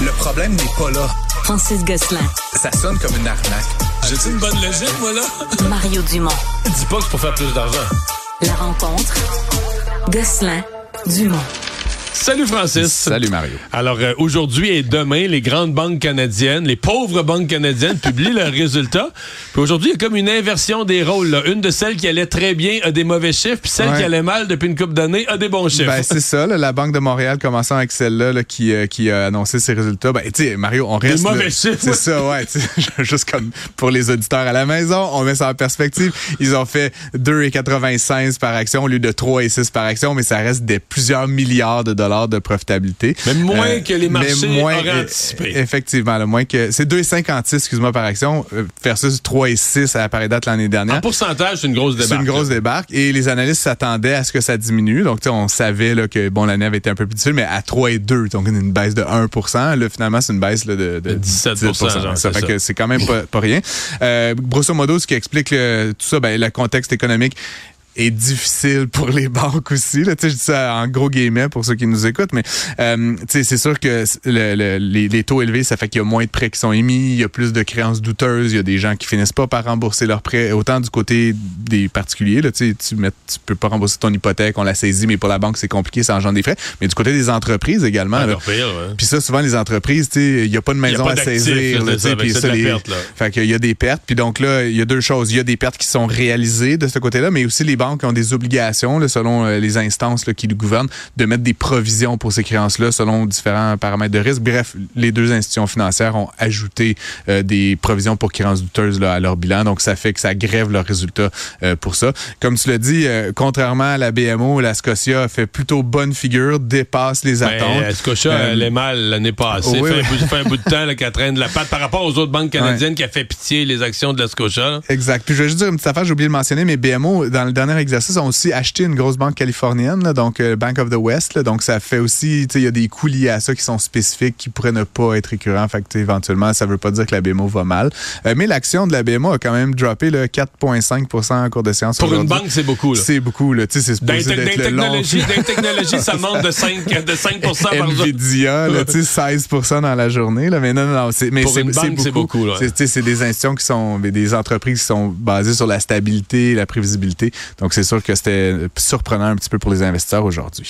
Le problème n'est pas là. Francis Gosselin. Ça sonne comme une arnaque. J'ai une bonne logique, moi, là? Mario Dumont. Dis pas que c'est pour faire plus d'argent. La rencontre. Gosselin. Dumont. Salut Francis. Salut Mario. Alors euh, aujourd'hui et demain, les grandes banques canadiennes, les pauvres banques canadiennes publient leurs résultats. Puis aujourd'hui, il y a comme une inversion des rôles. là. Une de celles qui allait très bien a des mauvais chiffres, puis celle Ouais. qui allait mal depuis une couple d'années a des bons chiffres. Ben, c'est ça, là, la Banque de Montréal commençant avec celle-là là, qui, euh, qui a annoncé ses résultats. Ben, tu sais, Mario, on reste. mauvais là, chiffres. C'est ça, ouais. Juste comme pour les auditeurs à la maison, on met ça en perspective. Ils ont fait 2,95 par action au lieu de 3,6 par action, mais ça reste des plusieurs milliards de dollars de profitabilité. Mais moins que les mais marchés auraient euh, anticipé. Effectivement, là, moins que. C'est 2,56, excuse-moi, par action, euh, versus 3,6 à la pareille date l'année dernière. en pourcentage, c'est une grosse C'est débarque. une grosse débarque et les analystes s'attendaient à ce que ça diminue. Donc, on savait là, que bon l'année avait été un peu plus difficile, mais à 3 et 2, donc une baisse de 1 Là, finalement, c'est une baisse là, de, De 17 genre, Ça c'est fait ça. que c'est quand même pas, pas rien. Euh, grosso modo, ce qui explique le- tout ça, ben, le contexte économique est difficile pour les banques aussi. Là. Je dis ça en gros guillemets pour ceux qui nous écoutent, mais euh, c'est sûr que le- le- les, les taux élevés, ça fait qu'il y a moins de prêts qui sont émis, il y a plus de créances douteuses, il y a des gens qui finissent pas par rembourser leurs prêts, autant du côté des particuliers, là, tu sais, tu peux pas rembourser ton hypothèque, on la saisit, mais pour la banque, c'est compliqué, ça engendre des frais, mais du côté des entreprises également. Encore pire, ouais. puis ça, souvent, les entreprises, il n'y a pas de maison pas à saisir. là, ça, puis ça, les- perte, là. Fait qu'il y a des pertes. Puis donc là, il y a deux choses. Il y a des pertes qui sont réalisées de ce côté-là, mais aussi les banques ont des obligations, là, selon euh, les instances là, qui le gouvernent, de mettre des provisions pour ces créances-là selon différents paramètres de risque. Bref, les deux institutions financières ont ajouté euh, des provisions pour créances douteuses là, à leur bilan. Donc, ça fait que ça grève leurs résultats euh, pour ça. Comme tu l'as dit, euh, contrairement à la BMO, la Scotia a fait plutôt bonne figure, dépasse les attentes. Ben, Scotia, Euh, elle est mal l'année passée. oui, fait, oui. Un bout, fait un bout de temps là, qu'elle traîne de la patte par rapport aux autres banques canadiennes qui a fait pitié les actions de la Scotia. Exact. Puis je vais juste dire une petite affaire, j'ai oublié de mentionner, mais BMO, dans le dernier exercice, ont aussi acheté une grosse banque californienne, là, donc euh, Bank of the West. là. donc ça fait aussi, tu sais, il y a des coûts liés à ça qui sont spécifiques, qui pourraient ne pas être récurrents. Fait que, éventuellement, ça veut pas dire que la BMO va mal. Euh, mais l'action de la BMO a quand même droppé là, 4,5 en cours de séance. Pour une banque, c'est beaucoup. C'est beaucoup, là. Tu sais, c'est supposé d'être le long. dans technologies, ça monte de 5, de 5 par jour. Nvidia, là, tu sais, 16 dans la journée. Là, mais non, non, non. c'est- Mais Pour c'est une c'est banque, c'est beaucoup, C'est des institutions qui sont, des entreprises qui sont basées sur la stabilité, la prévisibilité. Donc, c'est sûr que c'était surprenant un petit peu pour les investisseurs aujourd'hui.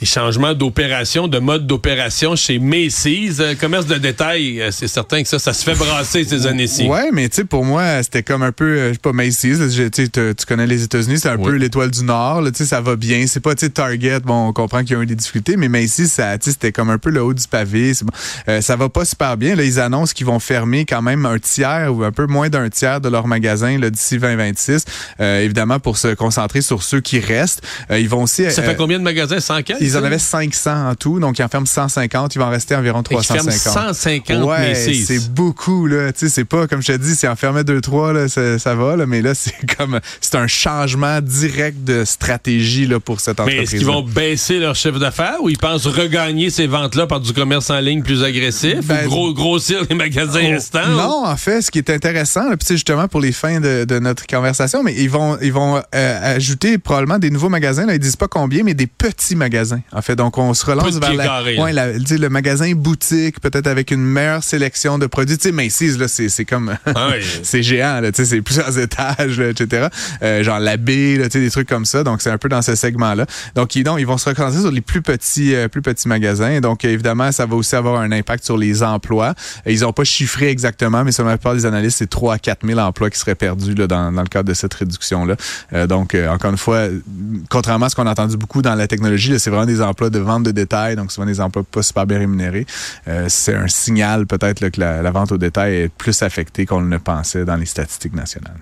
Des changements d'opération, de mode d'opération chez Macy's. Euh, commerce de détail, euh, c'est certain que ça, ça se fait brasser ces années-ci. Ouais, mais tu sais, pour moi, c'était comme un peu, euh, je sais pas, Macy's. tu connais les États-Unis, c'est un peu l'étoile du Nord. Tu sais, ça va bien. C'est pas, tu sais, Target. Bon, on comprend qu'il y a eu des difficultés, mais Macy's, ça, tu sais, c'était comme un peu le haut du pavé. bon. Euh, ça va pas super bien. Là, ils annoncent qu'ils vont fermer quand même un tiers ou un peu moins d'un tiers de leurs magasins là, d'ici 2026. Euh, évidemment, pour se concentrer sur ceux qui restent. Ils vont aussi. Ça fait combien de magasins? 100 quelques, Ils en avaient 500 en tout, donc ils en ferment 150. Il va en rester environ Fait qu'ils ferment 350. 150 Ouais, c'est beaucoup là. Tu sais, c'est pas comme je te dis, si en fermait deux trois là, ça, ça va là, mais là c'est comme c'est un changement direct de stratégie là pour cette Mais entreprise. est-ce qu'ils vont baisser leur chiffre d'affaires ou ils pensent regagner ces ventes-là par du commerce en ligne plus agressif Ben, ou gros, grossir les magasins Oh, restants? Non, en fait, ce qui est intéressant, là, puis c'est justement pour les fins de, de notre conversation, mais ils vont ils vont euh, ajouter probablement des nouveaux magasins. Là, ils disent pas combien, mais des petits magasins. En fait, donc on se relance vers la, ouais, le magasin boutique, peut-être avec une meilleure sélection de produits. Tu sais, Macy's là, c'est c'est comme Ah oui. c'est géant, là, tu sais, c'est plusieurs étages, là, etc. Euh, genre la baie, là, tu sais, des trucs comme ça. Donc, c'est un peu dans ce segment-là. Donc, ils, ils vont se reconcentrer sur les plus petits, euh, plus petits magasins. Donc, évidemment, ça va aussi avoir un impact sur les emplois. Ils n'ont pas chiffré exactement, mais selon la plupart des analystes, c'est 3 à 4 000 emplois qui seraient perdus là, dans, dans le cadre de cette réduction-là. Euh, donc, encore une fois, contrairement à ce qu'on a entendu beaucoup dans la technologie, là, c'est vraiment des emplois de vente de détail, donc souvent des emplois pas super bien rémunérés. Euh, c'est un signal peut-être que la, la vente au détail est plus affectée qu'on ne le pensait dans les statistiques nationales.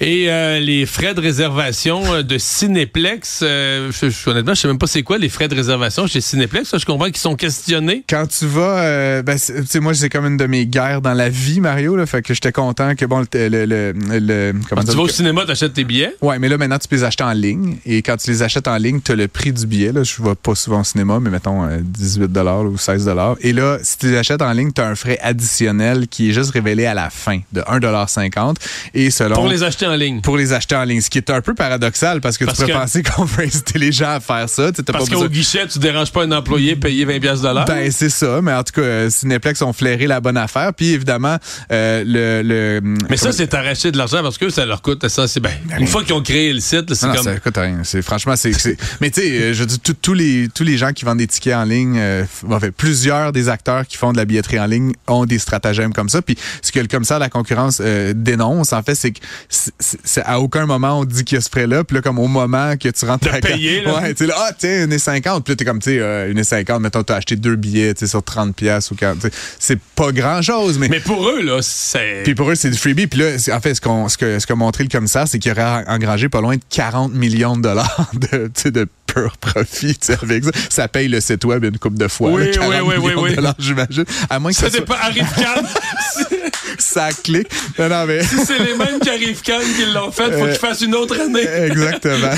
Et euh, les frais de réservation euh, de Cinéplex, euh, je, je- honnêtement, je sais même pas c'est quoi les frais de réservation chez Cinéplex. Je comprends qu'ils sont questionnés. Quand tu vas, euh, ben, tu sais, moi, c'est comme une de mes guerres dans la vie, Mario, là, fait que j'étais content que, bon, le, le, le, le- comment tu dire, vas au que- cinéma, t'achètes tes billets? Ouais, mais là, maintenant, tu peux les acheter en ligne. Et quand tu les achètes en ligne, tu as le prix du billet. Là. Je vais pas souvent au cinéma, mais mettons euh, 18 ou 16 Et là, si tu les achètes en ligne, tu as un frais additionnel qui est juste révélé à la fin de 1,50 Et selon. Pour les acheter en ligne. pour les acheter en ligne. Ce qui est un peu paradoxal parce que Parce tu que- penser qu'on veut inciter les gens à faire ça. T'as Parce qu'au besoin- guichet, tu déranges pas un employé payer 20 pièces ben, c'est ça, mais en tout cas, euh, Cineplex ont flairé la bonne affaire. Puis évidemment, euh, le, le. mais ça, c'est arracher de l'argent parce que ça leur coûte. Ça, c'est ben, une fois qu'ils ont créé le site, là, c'est Non, comme. ça coûte rien. C'est franchement, c'est. c'est- Mais tu sais, euh, je dis tous- tous les tous les gens qui vendent des tickets en ligne, euh, en fait, plusieurs des acteurs qui font de la billetterie en ligne ont des stratagèmes comme ça. Puis ce que le commissaire de la concurrence euh, dénonce, en fait, c'est que à aucun moment on dit qu'il y a ce frais-là. Puis là, comme au moment que tu rentres De ta payer, là. ouais, tu sais, là, ah tiens, une et 50. Puis là, t'es comme tu sais, euh, une et 50. Mettons, t'as acheté deux billets, tu sais, sur 30 pièces ou 40. tu sais, C'est pas grand-chose, mais Mais pour eux, là, c'est. puis pour eux, c'est du freebie. Puis là, en fait, ce qu'on ce que, ce qu'a montré le commissaire, c'est qu'il aurait engrangé pas loin de 40 millions de dollars de pur profit tu sais, avec ça. Ça paye le site web une coupe de fois. Oui, là, 40 oui, oui, oui, oui. j'imagine. À moins que Ça Arrive ça clique. Non, non, mais... c'est les mêmes qui arrivent calme qui l'ont fait. Faut Euh, qu'ils fassent une autre année. Exactement.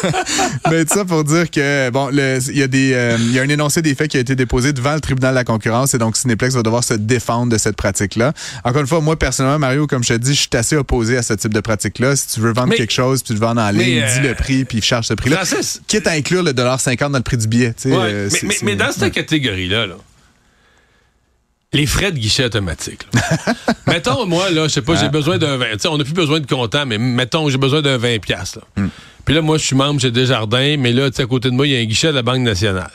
Mais tout ça pour dire que bon, il y a des, euh, il y a un énoncé des faits qui a été déposé devant le tribunal de la concurrence et donc Cineplex va devoir se défendre de cette pratique-là. Encore une fois, moi personnellement, Mario, comme je te dis, je suis assez opposé à ce type de pratique-là. Si tu veux vendre Mais- quelque chose, puis tu le vends en ligne, euh, dis le prix puis charge ce prix-là. Francis- Quitte à inclure le dollar 50 dans le prix du billet. Ouais, euh, mais, dans cette ouais. catégorie-là, là, les frais de guichet automatique. mettons, moi, là, je sais pas, j'ai besoin d'un 20. tu sais, On n'a plus besoin de comptant, mais mettons, j'ai besoin d'un 20$. piastres, là. Hmm. Puis là, moi, je suis membre chez Desjardins, mais là, tu sais, à côté de moi, il y a un guichet de la Banque nationale.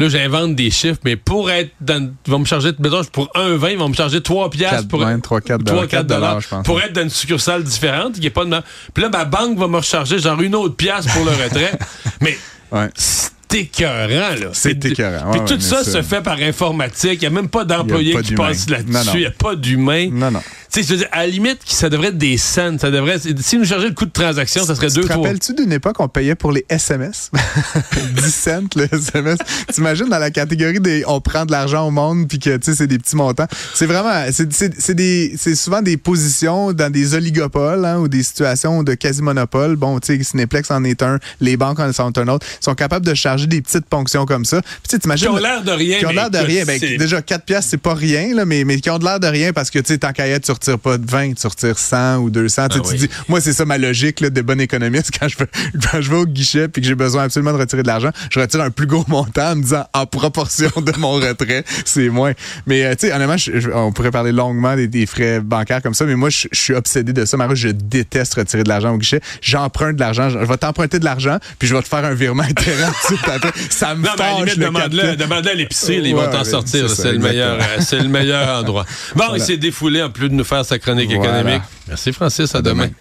Là, j'invente des chiffres, mais pour être dans. Ils vont me charger, mettons, pour un 20, ils vont me charger 3 piastres pour. ouais, trois, quatre 3, dollars, 4 dollars, je pense. Pour être dans une succursale différente, pas de Puis là, ma banque va me recharger genre une autre pièce pour le retrait. mais Ouais. c'est écœurant, là. C'est écœurant, Puis ouais, tout ça se fait par informatique. Il n'y a même pas d'employé Il y a pas qui d'humain. passe Non, là-dessus. Il n'y a pas d'humain. Non, non. Tu sais, je veux dire, à la limite, ça devrait être des cents. Ça devrait, si nous chargeait le coût de transaction, ça serait Tu deux, te rappelles-tu d'une époque on payait pour les SMS? 10 cents le SMS. T'imagines dans la catégorie des on prend de l'argent au monde puis que tu sais c'est des petits montants. C'est vraiment c'est c'est c'est des c'est souvent des positions dans des oligopoles hein, ou des situations de quasi monopole. Bon, tu sais Cineplex en est un, les banques en sont un autre. Ils sont capables de charger des petites ponctions comme ça. Puis tu sais Qui ont l'air de rien. qui ont l'air de rien. Ben, déjà, 4 piastres, c'est pas rien, là, mais, mais qui ont de l'air de rien parce que, tu sais, tant qu'à être, tu retires pas de 20, tu retires 100 ou 200. Tu sais, Ah tu oui. dis, moi, c'est ça ma logique là, de bon économiste. Quand je, vais, quand je vais au guichet puis que j'ai besoin absolument de retirer de l'argent, je retire un plus gros montant en me disant, en proportion de mon retrait, c'est moins. Mais, euh, tu sais, honnêtement, je- je- on pourrait parler longuement des, des frais bancaires comme ça, mais moi, je, je suis obsédé de ça. Marie, je déteste retirer de l'argent au guichet. J'emprunte de l'argent. Je vais t'emprunter de l'argent puis je vais te faire un virement après. Ça me Non, mais à la limite, le demande-le demande-le à ils Ouais, vont t'en ouais, sortir. c'est le, meilleur, euh, c'est le meilleur endroit. Bon, il Voilà. s'est défoulé en plus de nous faire sa chronique Voilà. économique. Merci, Francis. À, À demain. demain.